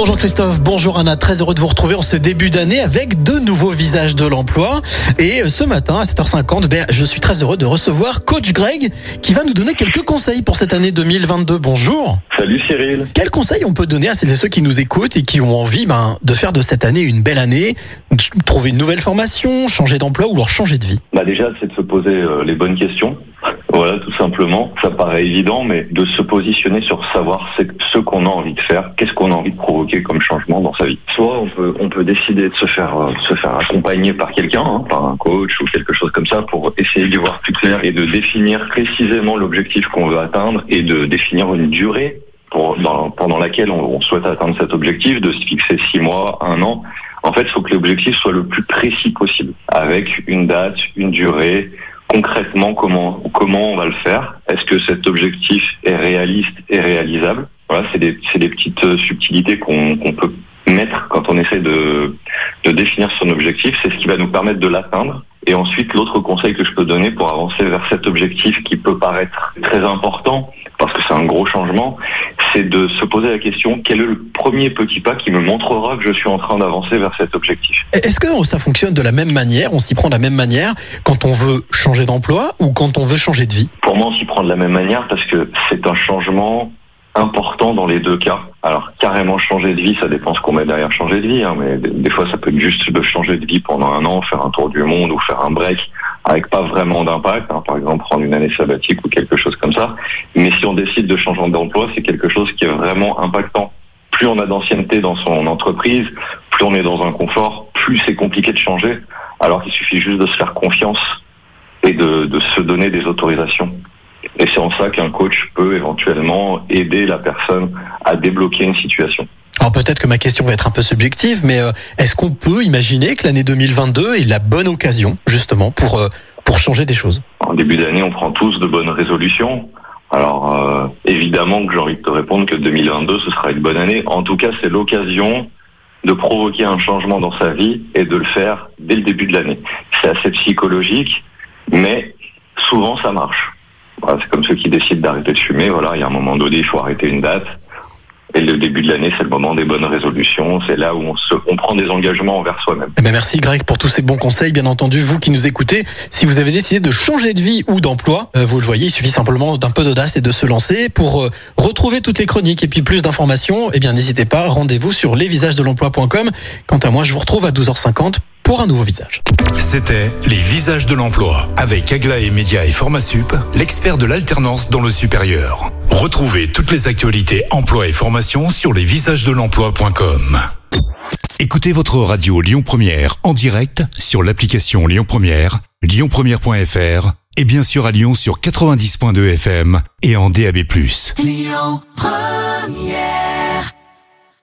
Bonjour Christophe, bonjour Anna, très heureux de vous retrouver en ce début d'année avec de nouveaux visages de l'emploi. Et euh, ce matin à 7h50, ben, je suis très heureux de recevoir Coach Greg qui va nous donner quelques conseils pour cette année 2022. Bonjour. Salut Cyril. Quels conseils on peut donner à celles et ceux qui nous écoutent et qui ont envie ben, de faire de cette année une belle année, trouver une nouvelle formation, changer d'emploi ou leur changer de vie? Bah déjà, c'est de se poser euh, les bonnes questions. Voilà, tout simplement. Ça paraît évident, mais de se positionner sur savoir ce qu'on a envie de faire, qu'est-ce qu'on a envie de provoquer comme changement dans sa vie. Soit on peut, on peut décider de se faire, euh, se faire accompagner par quelqu'un, hein, par un coach ou quelque chose comme ça, pour essayer d'y voir plus clair et de définir précisément l'objectif qu'on veut atteindre et de définir une durée pendant laquelle on, on souhaite atteindre cet objectif, de se fixer six mois, un an. En fait, il faut que l'objectif soit le plus précis possible, avec une date, une durée, concrètement comment comment on va le faire. Est-ce que cet objectif est réaliste et réalisable? Voilà, c'est des, des petites euh, subtilités qu'on peut mettre quand on essaie de, de définir son objectif. C'est ce qui va nous permettre de l'atteindre. Et ensuite, l'autre conseil que je peux donner pour avancer vers cet objectif qui peut paraître très important, parce que c'est un gros changement, c'est de se poser la question quel est le premier petit pas qui me montrera que je suis en train d'avancer vers cet objectif? Est-ce que ça fonctionne de la même manière? On s'y prend de la même manière quand on veut changer d'emploi ou quand on veut changer de vie? Pour moi, on s'y prend de la même manière parce que c'est un changement important dans les deux cas. Alors carrément changer de vie, ça dépend ce qu'on met derrière changer de vie, hein, mais des fois ça peut être juste de changer de vie pendant un an, faire un tour du monde ou faire un break avec pas vraiment d'impact, hein, par exemple prendre une année sabbatique ou quelque chose comme ça. Mais si on décide de changer d'emploi, c'est quelque chose qui est vraiment impactant. Plus on a d'ancienneté dans son entreprise, plus on est dans un confort, plus c'est compliqué de changer, alors qu'il suffit juste de se faire confiance et de, de se donner des autorisations. Et c'est en ça qu'un coach peut éventuellement aider la personne à débloquer une situation. Alors peut-être que ma question va être un peu subjective, mais euh, est-ce qu'on peut imaginer que l'année 2022 est la bonne occasion justement pour euh, pour changer des choses? En début d'année, on prend tous de bonnes résolutions. Alors euh, évidemment que j'ai envie de te répondre que 2022 ce sera une bonne année. En tout cas, c'est l'occasion de provoquer un changement dans sa vie et de le faire dès le début de l'année. C'est assez psychologique, mais souvent ça marche c'est comme ceux qui décident d'arrêter de fumer. Voilà, il y a un moment donné, il faut arrêter une date. Et le début de l'année, c'est le moment des bonnes résolutions. C'est là où on, se, on prend des engagements envers soi-même. Eh ben, merci Greg pour tous ces bons conseils. Bien entendu, vous qui nous écoutez, si vous avez décidé de changer de vie ou d'emploi, euh, vous le voyez, il suffit simplement d'un peu d'audace et de se lancer. Pour euh, retrouver toutes les chroniques et puis plus d'informations, eh bien n'hésitez pas, rendez-vous sur lesvisagesdelemploi.com. Quant à moi, je vous retrouve à 12h50 pour un nouveau visage. C'était Les Visages de l'Emploi avec Aglaé Média et Formasup, l'expert de l'alternance dans le supérieur. Retrouvez toutes les actualités emploi et formation sur lesvisagesdelemploi.com. Écoutez votre radio Lyon Première en direct sur l'application Lyon Première, lyonpremière.fr et bien sûr à Lyon sur 90.2 FM et en DAB+. Lyon Première